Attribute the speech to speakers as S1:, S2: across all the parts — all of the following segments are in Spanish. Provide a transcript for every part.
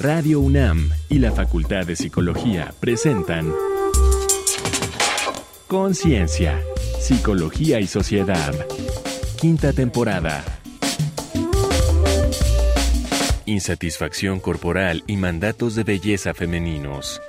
S1: Radio UNAM y la Facultad de Psicología presentan Conciencia, Psicología y Sociedad. Quinta temporada. Insatisfacción corporal y mandatos de belleza femeninos.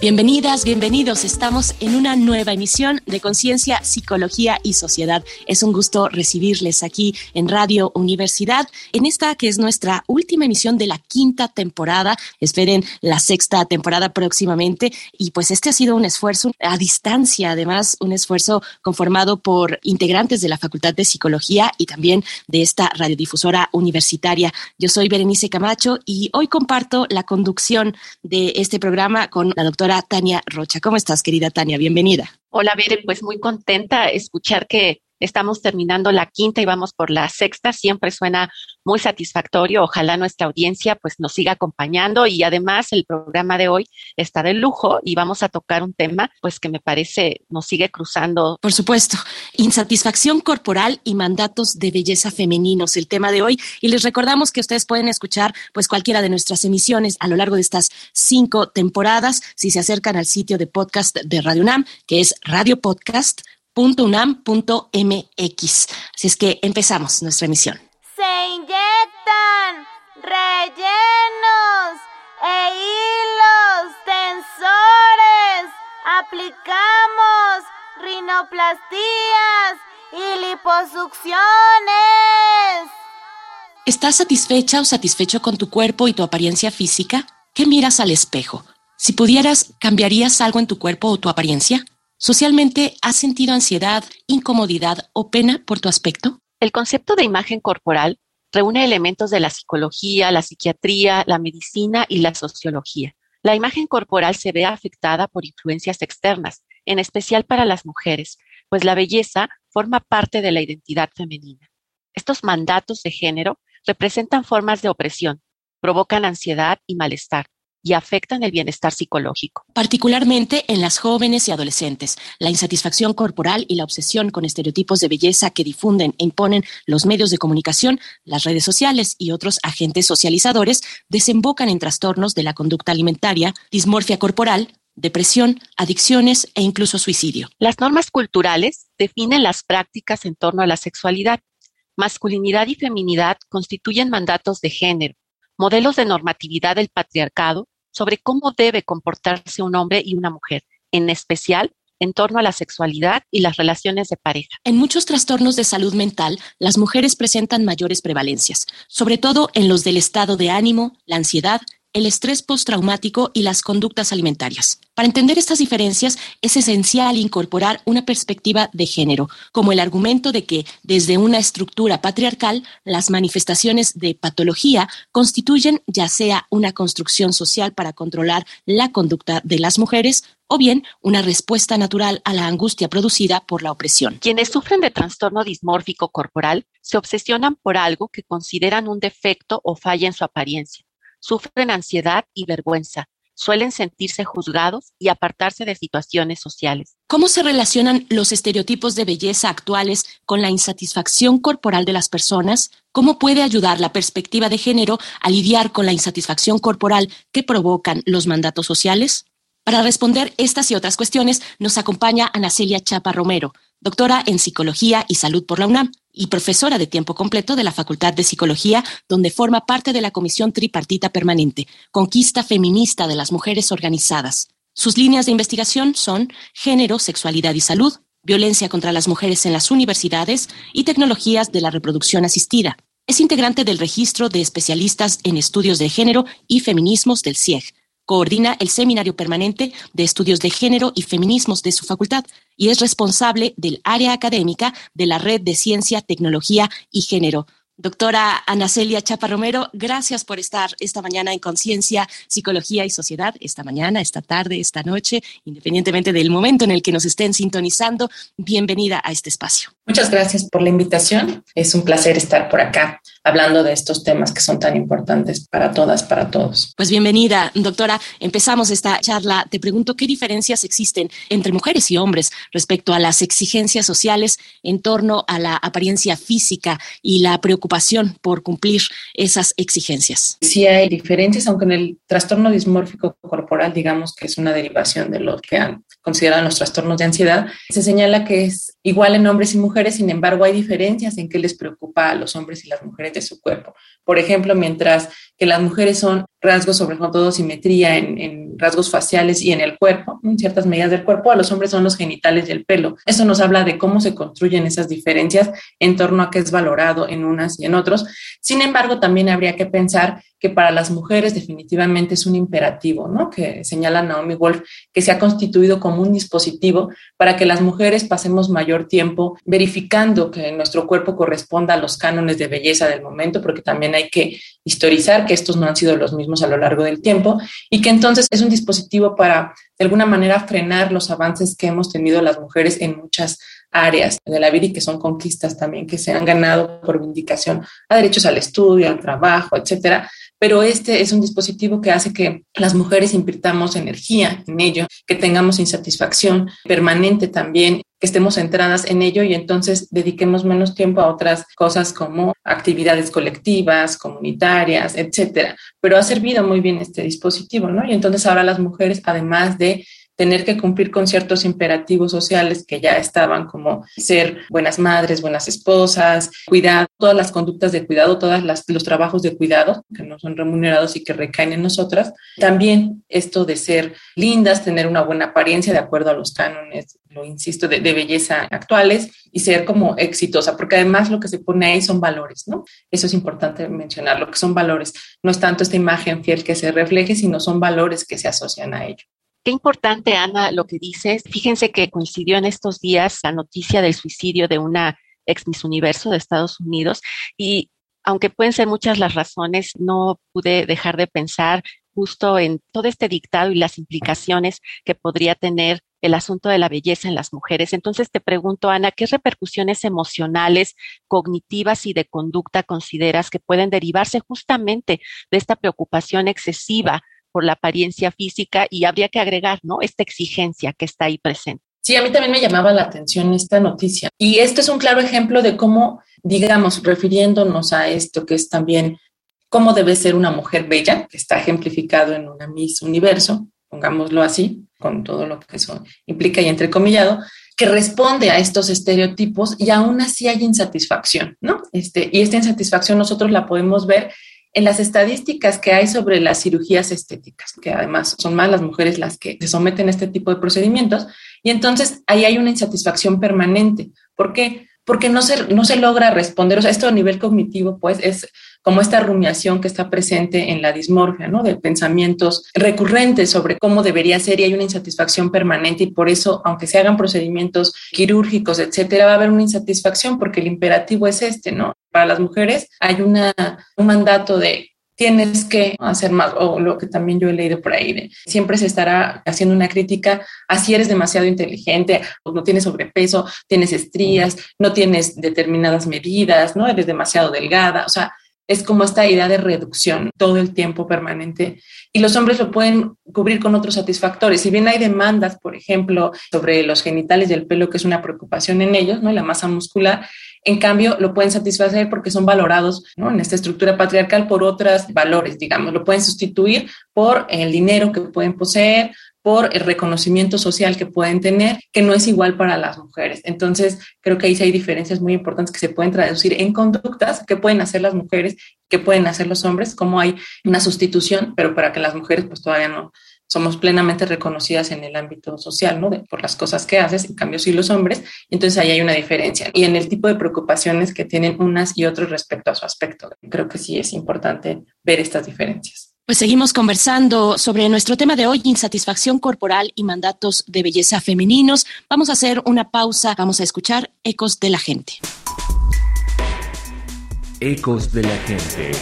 S2: Bienvenidas, bienvenidos. Estamos en una nueva emisión de Conciencia, Psicología y Sociedad. Es un gusto recibirles aquí en Radio Universidad, en esta que es nuestra última emisión de la quinta temporada. Esperen la sexta temporada próximamente. Y pues este ha sido un esfuerzo a distancia, además, un esfuerzo conformado por integrantes de la Facultad de Psicología y también de esta radiodifusora universitaria. Yo soy Berenice Camacho y hoy comparto la conducción de este programa con la doctora Tania Rocha. ¿Cómo estás, querida Tania? Bienvenida.
S3: Hola, Bere, pues muy contenta escuchar que Estamos terminando la quinta y vamos por la sexta. Siempre suena muy satisfactorio. Ojalá nuestra audiencia pues nos siga acompañando y además el programa de hoy está de lujo y vamos a tocar un tema pues que me parece nos sigue cruzando.
S2: Por supuesto, insatisfacción corporal y mandatos de belleza femeninos, el tema de hoy. Y les recordamos que ustedes pueden escuchar pues cualquiera de nuestras emisiones a lo largo de estas cinco temporadas si se acercan al sitio de podcast de Radio UNAM, que es Radio Podcast .unam.mx. Así es que empezamos nuestra emisión.
S4: Se inyectan rellenos e hilos tensores. Aplicamos rinoplastías y liposucciones.
S2: ¿Estás satisfecha o satisfecho con tu cuerpo y tu apariencia física? ¿Qué miras al espejo? Si pudieras, ¿cambiarías algo en tu cuerpo o tu apariencia? Socialmente, ¿has sentido ansiedad, incomodidad o pena por tu aspecto?
S3: El concepto de imagen corporal reúne elementos de la psicología, la psiquiatría, la medicina y la sociología. La imagen corporal se ve afectada por influencias externas, en especial para las mujeres, pues la belleza forma parte de la identidad femenina. Estos mandatos de género representan formas de opresión, provocan ansiedad y malestar, y afectan el bienestar psicológico.
S2: Particularmente en las jóvenes y adolescentes, la insatisfacción corporal y la obsesión con estereotipos de belleza que difunden e imponen los medios de comunicación, las redes sociales y otros agentes socializadores desembocan en trastornos de la conducta alimentaria, dismorfia corporal, depresión, adicciones e incluso suicidio.
S3: Las normas culturales definen las prácticas en torno a la sexualidad. Masculinidad y feminidad constituyen mandatos de género modelos de normatividad del patriarcado sobre cómo debe comportarse un hombre y una mujer, en especial en torno a la sexualidad y las relaciones de pareja.
S2: En muchos trastornos de salud mental, las mujeres presentan mayores prevalencias, sobre todo en los del estado de ánimo, la ansiedad, el estrés postraumático y las conductas alimentarias. Para entender estas diferencias es esencial incorporar una perspectiva de género, como el argumento de que desde una estructura patriarcal las manifestaciones de patología constituyen ya sea una construcción social para controlar la conducta de las mujeres o bien una respuesta natural a la angustia producida por la opresión.
S3: Quienes sufren de trastorno dismórfico corporal se obsesionan por algo que consideran un defecto o falla en su apariencia sufren ansiedad y vergüenza, suelen sentirse juzgados y apartarse de situaciones sociales.
S2: ¿Cómo se relacionan los estereotipos de belleza actuales con la insatisfacción corporal de las personas? ¿Cómo puede ayudar la perspectiva de género a lidiar con la insatisfacción corporal que provocan los mandatos sociales? Para responder estas y otras cuestiones nos acompaña Ana Celia Chapa Romero, doctora en Psicología y Salud por la UNAM y profesora de tiempo completo de la Facultad de Psicología, donde forma parte de la Comisión Tripartita Permanente, Conquista Feminista de las Mujeres Organizadas. Sus líneas de investigación son género, sexualidad y salud, violencia contra las mujeres en las universidades y tecnologías de la reproducción asistida. Es integrante del registro de especialistas en estudios de género y feminismos del CIEG, Coordina el Seminario Permanente de Estudios de Género y Feminismos de su facultad y es responsable del área académica de la Red de Ciencia, Tecnología y Género. Doctora Ana Celia Chapa Romero, gracias por estar esta mañana en Conciencia, Psicología y Sociedad, esta mañana, esta tarde, esta noche, independientemente del momento en el que nos estén sintonizando. Bienvenida a este espacio.
S5: Muchas gracias por la invitación. Es un placer estar por acá hablando de estos temas que son tan importantes para todas, para todos.
S2: Pues bienvenida, doctora. Empezamos esta charla. Te pregunto qué diferencias existen entre mujeres y hombres respecto a las exigencias sociales en torno a la apariencia física y la preocupación por cumplir esas exigencias.
S5: Sí hay diferencias, aunque en el trastorno dismórfico corporal, digamos que es una derivación de lo que han considerado los trastornos de ansiedad, se señala que es igual en hombres y mujeres, sin embargo hay diferencias en qué les preocupa a los hombres y las mujeres de su cuerpo. Por ejemplo, mientras que las mujeres son rasgos, sobre todo simetría en, rasgos faciales y en el cuerpo, en ciertas medidas del cuerpo, a los hombres son los genitales y el pelo. Eso nos habla de cómo se construyen esas diferencias en torno a qué es valorado en unas y en otros. Sin embargo, también habría que pensar que para las mujeres definitivamente es un imperativo, ¿no? Que señala Naomi Wolf, que se ha constituido como un dispositivo para que las mujeres pasemos mayor tiempo verificando que nuestro cuerpo corresponda a los cánones de belleza del momento, porque también hay que historizar que estos no han sido los mismos a lo largo del tiempo y que entonces es un dispositivo para de alguna manera frenar los avances que hemos tenido las mujeres en muchas áreas de la vida y que son conquistas también que se han ganado por vindicación a derechos al estudio, al trabajo, etcétera, pero este es un dispositivo que hace que las mujeres invirtamos energía en ello, que tengamos insatisfacción permanente también, que estemos centradas en ello y entonces dediquemos menos tiempo a otras cosas como actividades colectivas, comunitarias, etcétera. Pero ha servido muy bien este dispositivo, ¿no? Y entonces ahora las mujeres, además de tener que cumplir con ciertos imperativos sociales que ya estaban como ser buenas madres, buenas esposas, cuidar todas las conductas de cuidado, todos los trabajos de cuidado que no son remunerados y que recaen en nosotras. También esto de ser lindas, tener una buena apariencia de acuerdo a los cánones, lo insisto, de, de belleza actuales y ser como exitosa, porque además lo que se pone ahí son valores, ¿no? Eso es importante mencionar, lo que son valores. No es tanto esta imagen fiel que se refleje, sino son valores que se asocian a ello.
S3: Qué importante, Ana, lo que dices. Fíjense que coincidió en estos días la noticia del suicidio de una ex Miss Universo de Estados Unidos y aunque pueden ser muchas las razones, no pude dejar de pensar justo en todo este dictado y las implicaciones que podría tener el asunto de la belleza en las mujeres. Entonces te pregunto, Ana, ¿qué repercusiones emocionales, cognitivas y de conducta consideras que pueden derivarse justamente de esta preocupación excesiva la apariencia física y habría que agregar, ¿no? Esta exigencia que está ahí presente.
S5: Sí, a mí también me llamaba la atención esta noticia. Y esto es un claro ejemplo de cómo, digamos, refiriéndonos a esto que es también cómo debe ser una mujer bella, que está ejemplificado en una Miss Universo, pongámoslo así, con todo lo que eso implica y entrecomillado, que responde a estos estereotipos y aún así hay insatisfacción, ¿no? Este, y esta insatisfacción nosotros la podemos ver en las estadísticas que hay sobre las cirugías estéticas, que además son más las mujeres las que se someten a este tipo de procedimientos, y entonces ahí hay una insatisfacción permanente. ¿Por qué? Porque no se, no se logra responder, esto a nivel cognitivo, pues es como esta rumiación que está presente en la dismorfia, ¿no? De pensamientos recurrentes sobre cómo debería ser y hay una insatisfacción permanente y por eso, aunque se hagan procedimientos quirúrgicos, etcétera, va a haber una insatisfacción porque el imperativo es este, ¿no? Para las mujeres hay una, un mandato de tienes que hacer más, o lo que también yo he leído por ahí, siempre se estará haciendo una crítica a si eres demasiado inteligente, o no tienes sobrepeso, tienes estrías, no tienes determinadas medidas, no eres demasiado delgada, o sea, es como esta idea de reducción todo el tiempo permanente y los hombres lo pueden cubrir con otros satisfactores. Si bien hay demandas, por ejemplo, sobre los genitales y el pelo, que es una preocupación en ellos, ¿no? la masa muscular, en cambio lo pueden satisfacer porque son valorados ¿no? en esta estructura patriarcal por otros valores, digamos, lo pueden sustituir por el dinero que pueden poseer por el reconocimiento social que pueden tener, que no es igual para las mujeres. Entonces, creo que ahí sí hay diferencias muy importantes que se pueden traducir en conductas que pueden hacer las mujeres, que pueden hacer los hombres, como hay una sustitución, pero para que las mujeres pues todavía no somos plenamente reconocidas en el ámbito social, ¿no? por las cosas que haces, en cambio sí los hombres, entonces ahí hay una diferencia. Y en el tipo de preocupaciones que tienen unas y otros respecto a su aspecto, creo que sí es importante ver estas diferencias.
S2: Pues seguimos conversando sobre nuestro tema de hoy, insatisfacción corporal y mandatos de belleza femeninos. Vamos a hacer una pausa, vamos a escuchar Ecos de la Gente.
S1: Ecos de la Gente.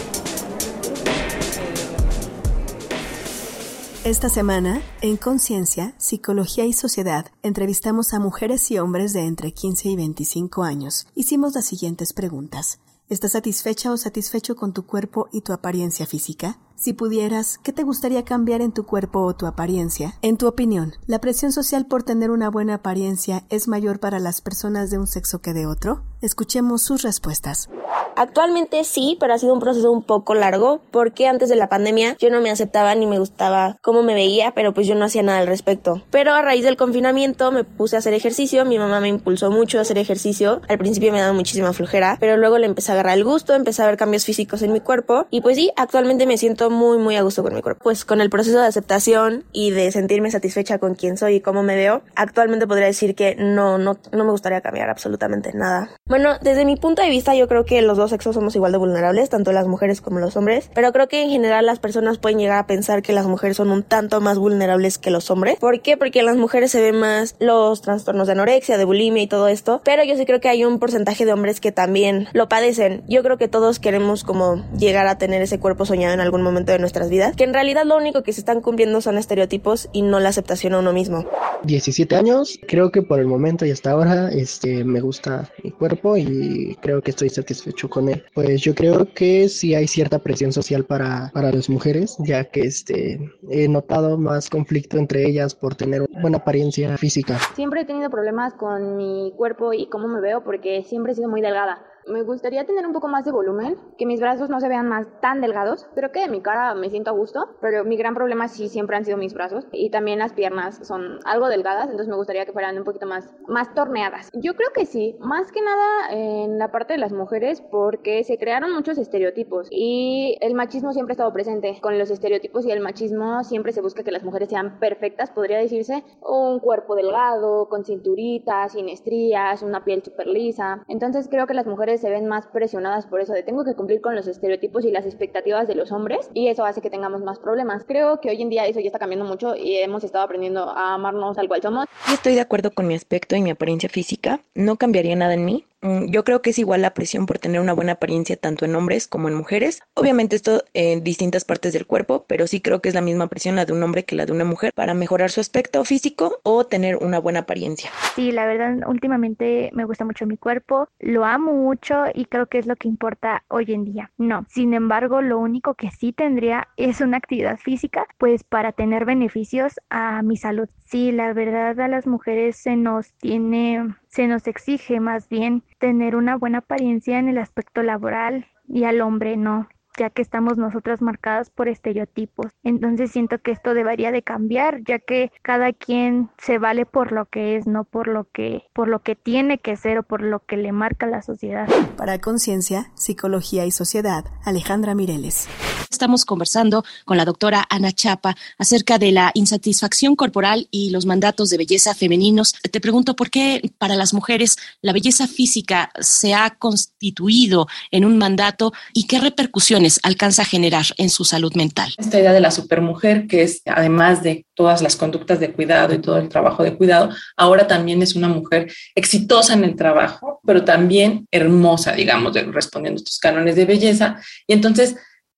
S6: Esta semana, en Conciencia, Psicología y Sociedad, entrevistamos a mujeres y hombres de entre 15 y 25 años. Hicimos las siguientes preguntas. ¿Estás satisfecha o satisfecho con tu cuerpo y tu apariencia física? Si pudieras, ¿qué te gustaría cambiar en tu cuerpo o tu apariencia? En tu opinión, ¿la presión social por tener una buena apariencia es mayor para las personas de un sexo que de otro? Escuchemos sus respuestas.
S7: Actualmente sí, pero ha sido un proceso un poco largo porque antes de la pandemia yo no me aceptaba ni me gustaba cómo me veía, pero pues yo no hacía nada al respecto. Pero a raíz del confinamiento me puse a hacer ejercicio, mi mamá me impulsó mucho a hacer ejercicio. Al principio me daba muchísima flojera, pero luego le empecé a agarrar el gusto, empecé a ver cambios físicos en mi cuerpo y pues sí, actualmente me siento muy muy a gusto con mi cuerpo. Pues con el proceso de aceptación y de sentirme satisfecha con quién soy y cómo me veo, actualmente podría decir que no no no me gustaría cambiar absolutamente nada. Bueno, desde mi punto de vista yo creo que los dos sexos somos igual de vulnerables, tanto las mujeres como los hombres, pero creo que en general las personas pueden llegar a pensar que las mujeres son un tanto más vulnerables que los hombres. ¿Por qué? Porque en las mujeres se ven más los trastornos de anorexia, de bulimia y todo esto, pero yo sí creo que hay un porcentaje de hombres que también lo padecen. Yo creo que todos queremos como llegar a tener ese cuerpo soñado en algún momento de nuestras vidas, que en realidad lo único que se están cumpliendo son estereotipos y no la aceptación a uno mismo.
S8: 17 años, creo que por el momento y hasta ahora este me gusta mi cuerpo y creo que estoy satisfecho con él. Pues yo creo que sí hay cierta presión social para, para las mujeres, ya que este, he notado más conflicto entre ellas por tener una buena apariencia física.
S9: Siempre he tenido problemas con mi cuerpo y cómo me veo porque siempre he sido muy delgada. Me gustaría tener un poco más de volumen, que mis brazos no se vean más tan delgados. Creo que de mi cara me siento a gusto, pero mi gran problema sí siempre han sido mis brazos y también las piernas son algo delgadas, entonces me gustaría que fueran un poquito más, más torneadas. Yo creo que sí, más que nada en la parte de las mujeres porque se crearon muchos estereotipos y el machismo siempre ha estado presente con los estereotipos y el machismo siempre se busca que las mujeres sean perfectas, podría decirse, un cuerpo delgado, con cinturitas, sin estrías, una piel súper lisa. Entonces creo que las mujeres se ven más presionadas por eso de tengo que cumplir con los estereotipos y las expectativas de los hombres y eso hace que tengamos más problemas. Creo que hoy en día eso ya está cambiando mucho y hemos estado aprendiendo a amarnos al cual somos.
S10: estoy de acuerdo con mi aspecto y mi apariencia física. No cambiaría nada en mí. Mm, yo creo que es igual la presión por tener una buena apariencia tanto en hombres como en mujeres. Obviamente esto en distintas partes del cuerpo, pero sí creo que es la misma presión la de un hombre que la de una mujer para mejorar su aspecto físico o tener una buena apariencia.
S11: Sí, la verdad últimamente me gusta mucho mi cuerpo, lo amo mucho y creo que es lo que importa hoy en día. No, sin embargo, lo único que sí tendría es una actividad física, pues para tener beneficios a mi salud. Sí, la verdad a las mujeres se nos tiene se nos exige más bien tener una buena apariencia en el aspecto laboral y al hombre no ya que estamos nosotras marcadas por estereotipos. Entonces siento que esto debería de cambiar, ya que cada quien se vale por lo que es, no por lo que por lo que tiene que ser o por lo que le marca la sociedad.
S6: Para Conciencia, Psicología y Sociedad, Alejandra Mireles.
S2: Estamos conversando con la doctora Ana Chapa acerca de la insatisfacción corporal y los mandatos de belleza femeninos. Te pregunto por qué para las mujeres la belleza física se ha constituido en un mandato y qué repercusiones alcanza a generar en su salud mental.
S5: Esta idea de la supermujer, que es además de todas las conductas de cuidado y todo el trabajo de cuidado, ahora también es una mujer exitosa en el trabajo, pero también hermosa, digamos, respondiendo a estos cánones de belleza. Y entonces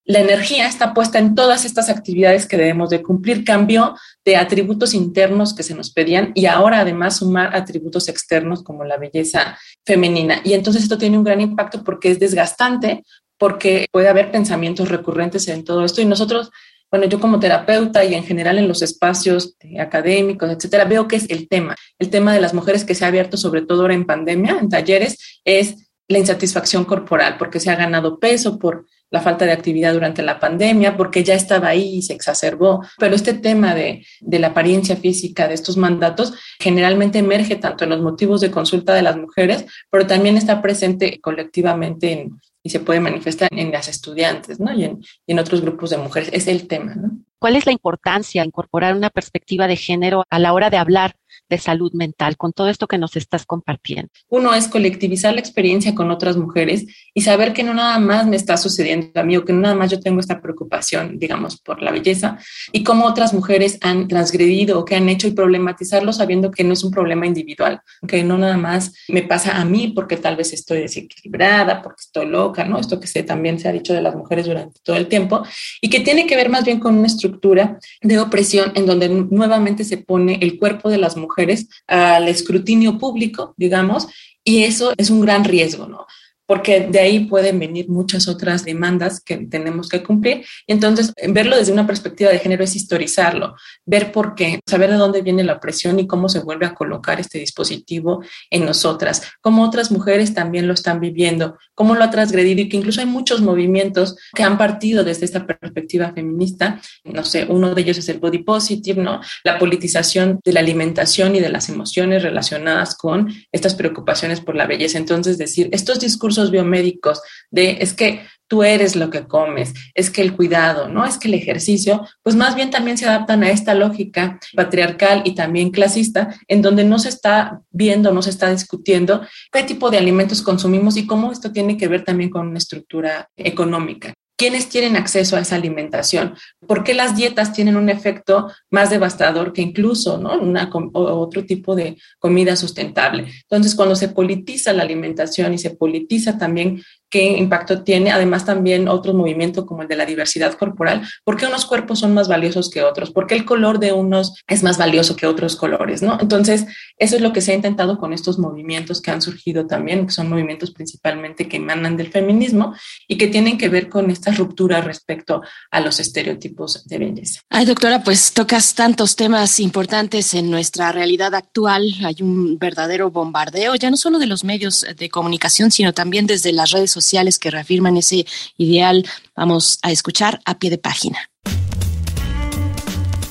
S5: la energía está puesta en todas estas actividades que debemos de cumplir, cambio de atributos internos que se nos pedían y ahora además sumar atributos externos como la belleza femenina. Y entonces esto tiene un gran impacto porque es desgastante, porque puede haber pensamientos recurrentes en todo esto y nosotros, bueno, yo como terapeuta y en general en los espacios académicos, etcétera, veo que es el tema. El tema de las mujeres que se ha abierto, sobre todo ahora en pandemia, en talleres, es la insatisfacción corporal, porque se ha ganado peso por la falta de actividad durante la pandemia, porque ya estaba ahí y se exacerbó. Pero este tema de, de, la apariencia física, de estos mandatos, generalmente emerge tanto en los motivos de consulta de las mujeres, pero también está presente colectivamente en, y se puede manifestar en las estudiantes, ¿no? Y en, otros grupos de mujeres. Es el tema, ¿no?
S3: ¿Cuál es la importancia de incorporar una perspectiva de género a la hora de hablar de salud mental con todo esto que nos estás compartiendo?
S5: Uno es colectivizar la experiencia con otras mujeres y saber que no nada más me está sucediendo a mí o que no nada más yo tengo esta preocupación, digamos, por la belleza y cómo otras mujeres han transgredido o que han hecho y problematizarlo sabiendo que no es un problema individual, que no nada más me pasa a mí porque tal vez estoy desequilibrada, porque estoy loca, ¿no? Esto que se, también se ha dicho de las mujeres durante todo el tiempo y que tiene que ver más bien con una estructura de opresión en donde nuevamente se pone el cuerpo de las mujeres al escrutinio público, digamos, y eso es un gran riesgo, ¿no? Porque de ahí pueden venir muchas otras demandas que tenemos que cumplir. Entonces, verlo desde una perspectiva de género es historizarlo, ver por qué, saber de dónde viene la presión y cómo se vuelve a colocar este dispositivo en nosotras, cómo otras mujeres también lo están viviendo, cómo lo ha transgredido y que incluso hay muchos movimientos que han partido desde esta perspectiva feminista. No sé, uno de ellos es el body positive, ¿no? La politización de la alimentación y de las emociones relacionadas con estas preocupaciones por la belleza. Entonces, decir, estos discursos biomédicos de es que tú eres lo que comes, es que el cuidado, ¿no? Es que el ejercicio, pues más bien también se adaptan a esta lógica patriarcal y también clasista, en donde no se está viendo, no se está discutiendo qué tipo de alimentos consumimos y cómo esto tiene que ver también con una estructura económica. ¿Quiénes tienen acceso a esa alimentación? ¿Por qué las dietas tienen un efecto más devastador que incluso ¿no? Una, otro tipo de comida sustentable? Entonces, cuando se politiza la alimentación y se politiza también qué impacto tiene, además también otro movimiento como el de la diversidad corporal, ¿por qué unos cuerpos son más valiosos que otros? ¿Por qué el color de unos es más valioso que otros colores? ¿no? Entonces, eso es lo que se ha intentado con estos movimientos que han surgido también, que son movimientos principalmente que emanan del feminismo y que tienen que ver con esta ruptura respecto a los estereotipos de belleza.
S2: Ay, doctora, pues tocas tantos temas importantes en nuestra realidad actual. Hay un verdadero bombardeo, ya no solo de los medios de comunicación, sino también desde las redes sociales que reafirman ese ideal. Vamos a escuchar a pie de página.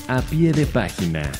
S1: A pie de página.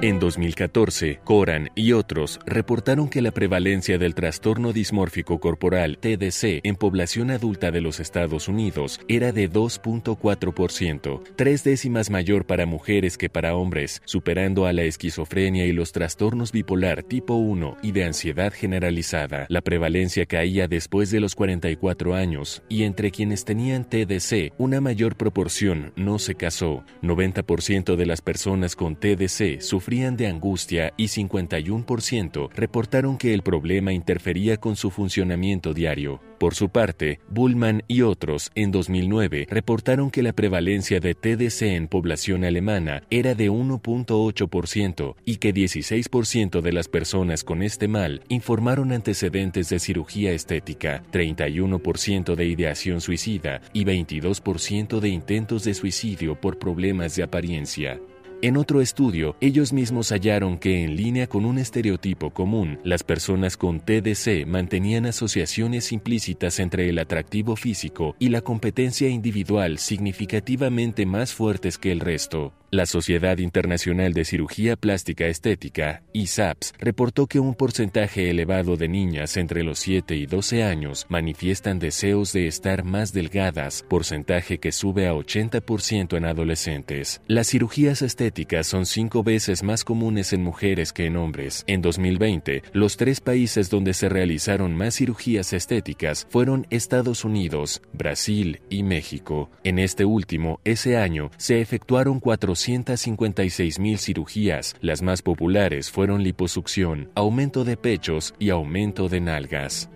S1: En 2014, Coran y otros reportaron que la prevalencia del trastorno dismórfico corporal TDC en población adulta de los Estados Unidos era de 2.4%, tres décimas mayor para mujeres que para hombres, superando a la esquizofrenia y los trastornos bipolar tipo 1 y de ansiedad generalizada. La prevalencia caía después de los 44 años y entre quienes tenían TDC, una mayor proporción no se casó. 90% de las personas con TDC sufrieron de angustia y 51% reportaron que el problema interfería con su funcionamiento diario. Por su parte, Bullman y otros en 2009 reportaron que la prevalencia de TDC en población alemana era de 1.8% y que 16% de las personas con este mal informaron antecedentes de cirugía estética, 31% de ideación suicida y 22% de intentos de suicidio por problemas de apariencia. En otro estudio, ellos mismos hallaron que en línea con un estereotipo común, las personas con TDC mantenían asociaciones implícitas entre el atractivo físico y la competencia individual significativamente más fuertes que el resto. La Sociedad Internacional de Cirugía Plástica Estética, ISAPS, reportó que un porcentaje elevado de niñas entre los 7 y 12 años manifiestan deseos de estar más delgadas, porcentaje que sube a 80% en adolescentes. Las cirugías estéticas son cinco veces más comunes en mujeres que en hombres. En 2020, los tres países donde se realizaron más cirugías estéticas fueron Estados Unidos, Brasil y México. En este último, ese año, se efectuaron 400 256 mil cirugías. Las más populares fueron liposucción, aumento de pechos y aumento de nalgas.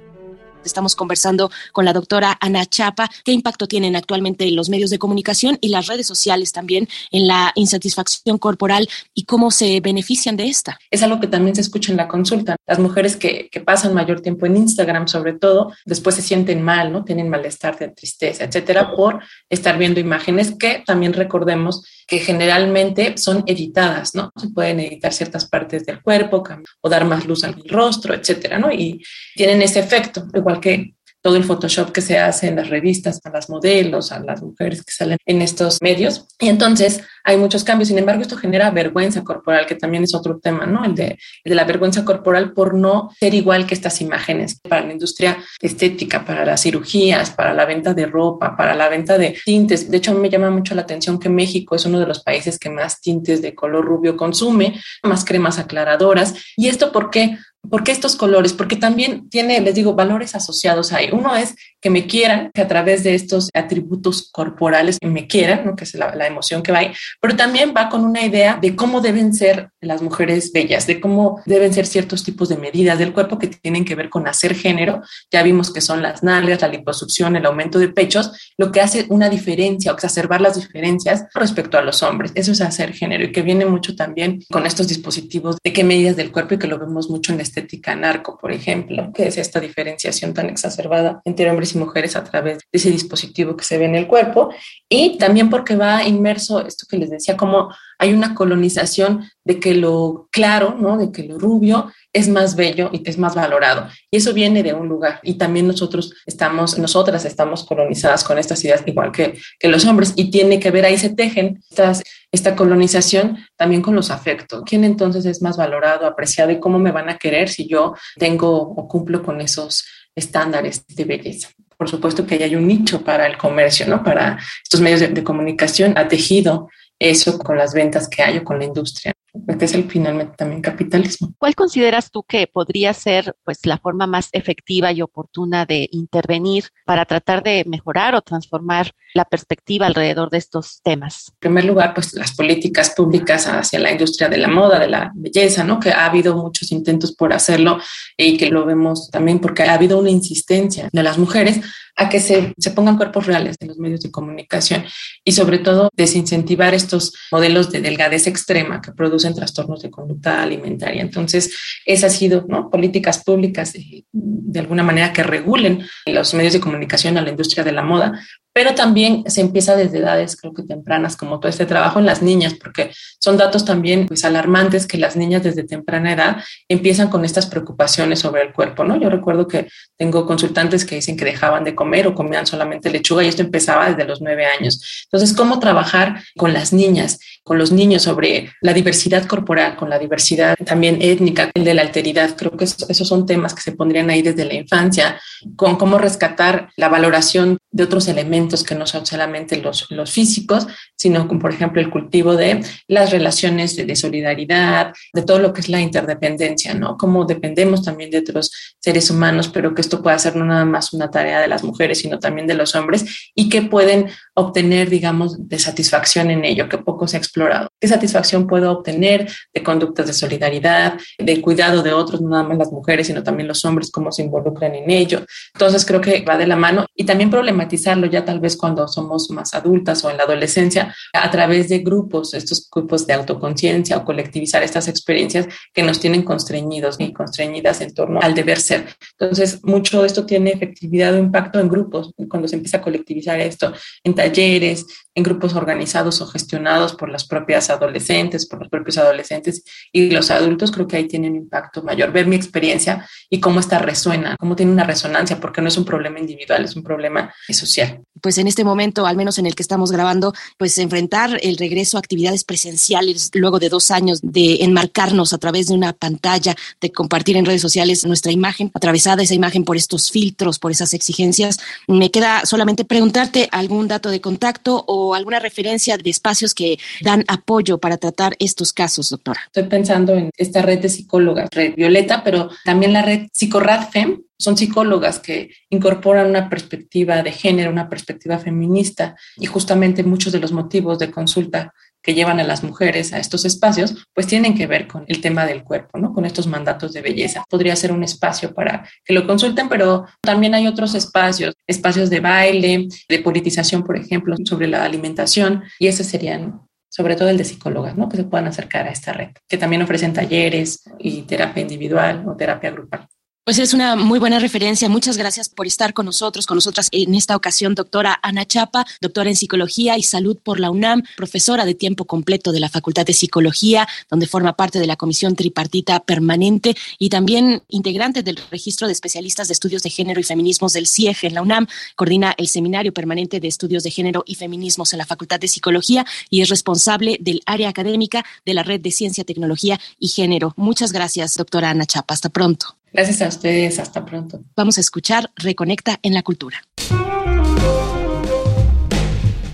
S2: Estamos conversando con la doctora Ana Chapa. ¿Qué impacto tienen actualmente los medios de comunicación y las redes sociales también en la insatisfacción corporal y cómo se benefician de esta?
S5: Es algo que también se escucha en la consulta. Las mujeres que, que pasan mayor tiempo en Instagram, sobre todo, después se sienten mal, ¿no? Tienen malestar, de tristeza, etcétera, por estar viendo imágenes que también recordemos que generalmente son editadas, ¿no? Se pueden editar ciertas partes del cuerpo o dar más luz al rostro, etcétera, ¿no? Y tienen ese efecto, igual que todo el Photoshop que se hace en las revistas a las modelos, a las mujeres que salen en estos medios. Y entonces hay muchos cambios. Sin embargo, esto genera vergüenza corporal, que también es otro tema, ¿no? El de, la vergüenza corporal por no ser igual que estas imágenes para la industria estética, para las cirugías, para la venta de ropa, para la venta de tintes. De hecho, me llama mucho la atención que México es uno de los países que más tintes de color rubio consume, más cremas aclaradoras. ¿Y esto por qué? ¿Por qué estos colores? Porque también tiene, les digo, valores asociados ahí. Uno es que me quieran, que a través de estos atributos corporales me quieran, ¿no? que es la, la emoción que va ahí, pero también va con una idea de cómo deben ser las mujeres bellas, de cómo deben ser ciertos tipos de medidas del cuerpo que tienen que ver con hacer género. Ya vimos que son las nalgas, la liposucción, el aumento de pechos, lo que hace una diferencia o exacerbar las diferencias respecto a los hombres. Eso es hacer género y que viene mucho también con estos dispositivos de qué medidas del cuerpo y que lo vemos mucho en la estética narco, por ejemplo, que es esta diferenciación tan exacerbada entre hombres y mujeres a través de ese dispositivo que se ve en el cuerpo y también porque va inmerso esto que les decía, como hay una colonización de que lo claro, ¿no? de que lo rubio es más bello y es más valorado. Y eso viene de un lugar. Y también nosotros estamos, nosotras estamos colonizadas con estas ideas igual que, que los hombres. Y tiene que ver, ahí se tejen estas, esta colonización también con los afectos. ¿Quién entonces es más valorado, apreciado y cómo me van a querer si yo tengo o cumplo con esos estándares de belleza? Por supuesto que hay un nicho para el comercio, ¿no? Para estos medios de, de comunicación, ha tejido eso con las ventas que hay o con la industria, que es el finalmente también capitalismo.
S3: ¿Cuál consideras tú que podría ser pues la forma más efectiva y oportuna de intervenir para tratar de mejorar o transformar la perspectiva alrededor de estos temas?
S5: En primer lugar, pues las políticas públicas hacia la industria de la moda, de la belleza, ¿no? Que ha habido muchos intentos por hacerlo y que lo vemos también porque ha habido una insistencia de las mujeres a que se, se, pongan cuerpos reales en los medios de comunicación y sobre todo desincentivar estos modelos de delgadez extrema que producen trastornos de conducta alimentaria. Entonces, esas han sido ¿no? políticas públicas de, de alguna manera que regulen los medios de comunicación a la industria de la moda pero también se empieza desde edades creo que tempranas, como todo este trabajo en las niñas, porque son datos también pues alarmantes que las niñas desde temprana edad empiezan con estas preocupaciones sobre el cuerpo, ¿no? Yo recuerdo que tengo consultantes que dicen que dejaban de comer o comían solamente lechuga y esto empezaba desde los nueve años. Entonces, ¿cómo trabajar con las niñas, con los niños sobre la diversidad corporal, con la diversidad también étnica, de la alteridad? Creo que esos, esos son temas que se pondrían ahí desde la infancia, con cómo rescatar la valoración de otros elementos que no son solamente los, los físicos, sino como por ejemplo el cultivo de las relaciones de, de, solidaridad, de todo lo que es la interdependencia, ¿no? Cómo dependemos también de otros seres humanos, pero que esto pueda ser no nada más una tarea de las mujeres, sino también de los hombres y que pueden obtener, digamos, de satisfacción en ello, que se ha explorado. ¿Qué satisfacción puedo obtener de conductas de solidaridad, de cuidado de otros, no nada más las mujeres, sino también los hombres, cómo se involucran en ello? Entonces creo que va de la mano y también problematizarlo ya tal vez cuando somos más adultas o en la adolescencia a través de grupos, estos grupos de autoconciencia o colectivizar estas experiencias que nos tienen constreñidos y constreñidas en torno al deber ser. Entonces, mucho de esto tiene efectividad o impacto en grupos, cuando se empieza a colectivizar esto, en talleres, en grupos organizados o gestionados por las propias adolescentes, por los propios adolescentes y los adultos, creo que ahí tiene un impacto mayor. Ver mi experiencia y cómo esta resuena, cómo tiene una resonancia, porque no es un problema individual, es un problema social.
S2: Pues en este momento, al menos en el que estamos grabando, pues enfrentar el regreso a actividades presenciales luego de dos años de enmarcarnos a través de una pantalla, de compartir en redes sociales nuestra imagen, atravesada esa imagen por estos filtros, por esas exigencias. Me queda solamente preguntarte algún dato de contacto o alguna referencia de espacios que dan apoyo para tratar estos casos, doctora?
S5: Estoy pensando en esta red de psicólogas, Red Violeta, pero también la red Psicoradfem, son psicólogas que incorporan una perspectiva de género, una perspectiva feminista y justamente muchos de los motivos de consulta que llevan a las mujeres a estos espacios, pues tienen que ver con el tema del cuerpo, ¿no? Con estos mandatos de belleza. Podría ser un espacio para que lo consulten, pero también hay otros espacios, espacios de baile, de politización, por ejemplo, sobre la alimentación, y esos serían sobre todo el de psicólogas, ¿no? Que se puedan acercar a esta red, que también ofrecen talleres y terapia individual o terapia grupal.
S2: Pues es una muy buena referencia. Muchas gracias por estar con nosotros, con nosotras en esta ocasión, doctora Ana Chapa, doctora en Psicología y Salud por la UNAM, profesora de tiempo completo de la Facultad de Psicología, donde forma parte de la Comisión Tripartita Permanente y también integrante del Registro de Especialistas de Estudios de Género y Feminismos del CIEG en la UNAM. Coordina el Seminario Permanente de Estudios de Género y Feminismos en la Facultad de Psicología y es responsable del área académica de la Red de Ciencia, Tecnología y Género. Muchas gracias, doctora Ana Chapa. Hasta pronto.
S5: Gracias a ustedes, hasta pronto.
S2: Vamos a escuchar Reconecta en la Cultura.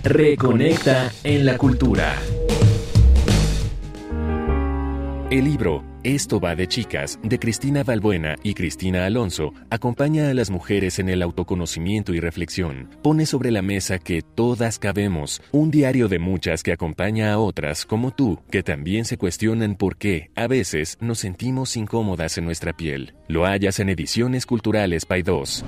S1: Reconecta en la Cultura. El libro Esto va de chicas de Cristina Balbuena y Cristina Alonso acompaña a las mujeres en el autoconocimiento y reflexión. Pone sobre la mesa que todas cabemos, un diario de muchas que acompaña a otras como tú, que también se cuestionan por qué a veces nos sentimos incómodas en nuestra piel. Lo hallas en Ediciones Culturales 2.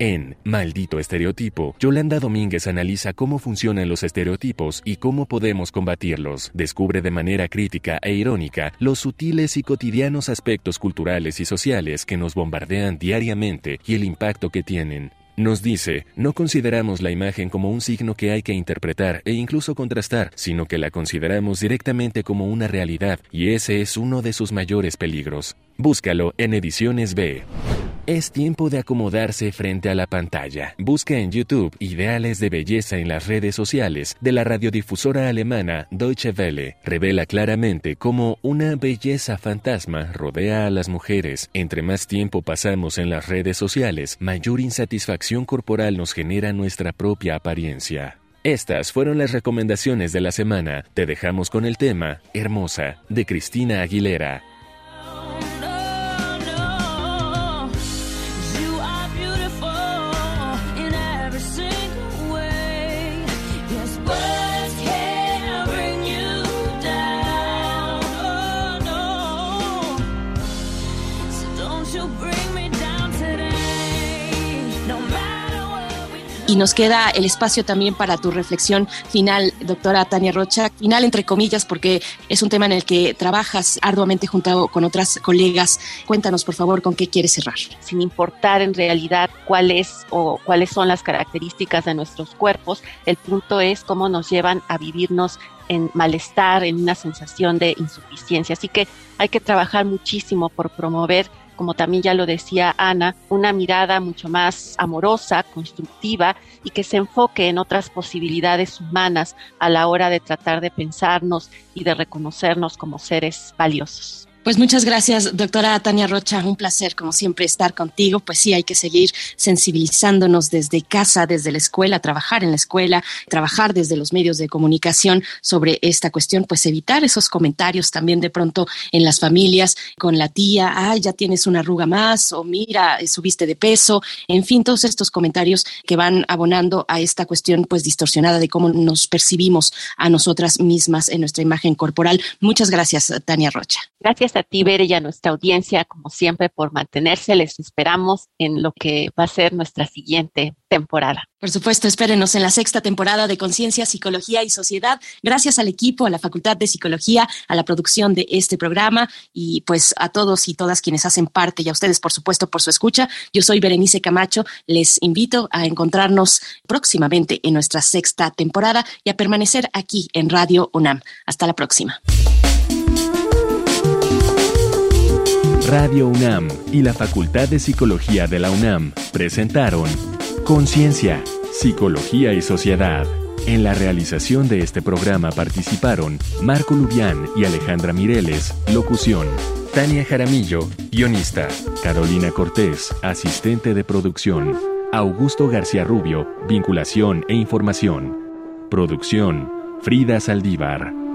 S1: En Maldito Estereotipo, Yolanda Domínguez analiza cómo funcionan los estereotipos y cómo podemos combatirlos. Descubre de manera crítica e irónica los sutiles y cotidianos aspectos culturales y sociales que nos bombardean diariamente y el impacto que tienen. Nos dice, no consideramos la imagen como un signo que hay que interpretar e incluso contrastar, sino que la consideramos directamente como una realidad, y ese es uno de sus mayores peligros. Búscalo en Ediciones B. Es tiempo de acomodarse frente a la pantalla. Busca en YouTube Ideales de Belleza en las redes sociales de la radiodifusora alemana Deutsche Welle. Revela claramente cómo una belleza fantasma rodea a las mujeres. Entre más tiempo pasamos en las redes sociales, mayor insatisfacción corporal nos genera nuestra propia apariencia. Estas fueron las recomendaciones de la semana. Te dejamos con el tema Hermosa de Cristina Aguilera.
S2: Nos queda el espacio también para tu reflexión final, doctora Tania Rocha, final entre comillas, porque es un tema en el que trabajas arduamente junto con otras colegas. Cuéntanos, por favor, con qué quieres cerrar.
S3: Sin importar en realidad cuál es o cuáles son las características de nuestros cuerpos, el punto es cómo nos llevan a vivirnos en malestar, en una sensación de insuficiencia. Así que hay que trabajar muchísimo por promover como también ya lo decía Ana, una mirada mucho más amorosa, constructiva y que se enfoque en otras posibilidades humanas a la hora de tratar de pensarnos y de reconocernos como seres valiosos.
S2: Pues muchas gracias, doctora Tania Rocha. Un placer, como siempre, estar contigo. Pues sí, hay que seguir sensibilizándonos desde casa, desde la escuela, trabajar en la escuela, trabajar desde los medios de comunicación sobre esta cuestión, pues evitar esos comentarios también de pronto en las familias con la tía, ay, ya tienes una arruga más, o mira, subiste de peso, en fin, todos estos comentarios que van abonando a esta cuestión pues distorsionada de cómo nos percibimos a nosotras mismas en nuestra imagen corporal. Muchas gracias, Tania Rocha.
S3: Gracias a ti, Bere, y a nuestra audiencia, como siempre, por mantenerse. Les esperamos en lo que va a ser nuestra siguiente temporada.
S2: Por supuesto, espérenos en la sexta temporada de Conciencia, Psicología y Sociedad. Gracias al equipo, a la Facultad de Psicología, a la producción de este programa y pues a todos y todas quienes hacen parte y a ustedes, por supuesto, por su escucha. Yo soy Berenice Camacho. Les invito a encontrarnos próximamente en nuestra sexta temporada y a permanecer aquí en Radio UNAM. Hasta la próxima.
S1: Radio UNAM y la Facultad de Psicología de la UNAM presentaron Conciencia, Psicología y Sociedad. En la realización de este programa participaron Marco Lubián y Alejandra Mireles, locución. Tania Jaramillo, guionista. Carolina Cortés, asistente de producción. Augusto García Rubio, vinculación e información. Producción, Frida Saldívar.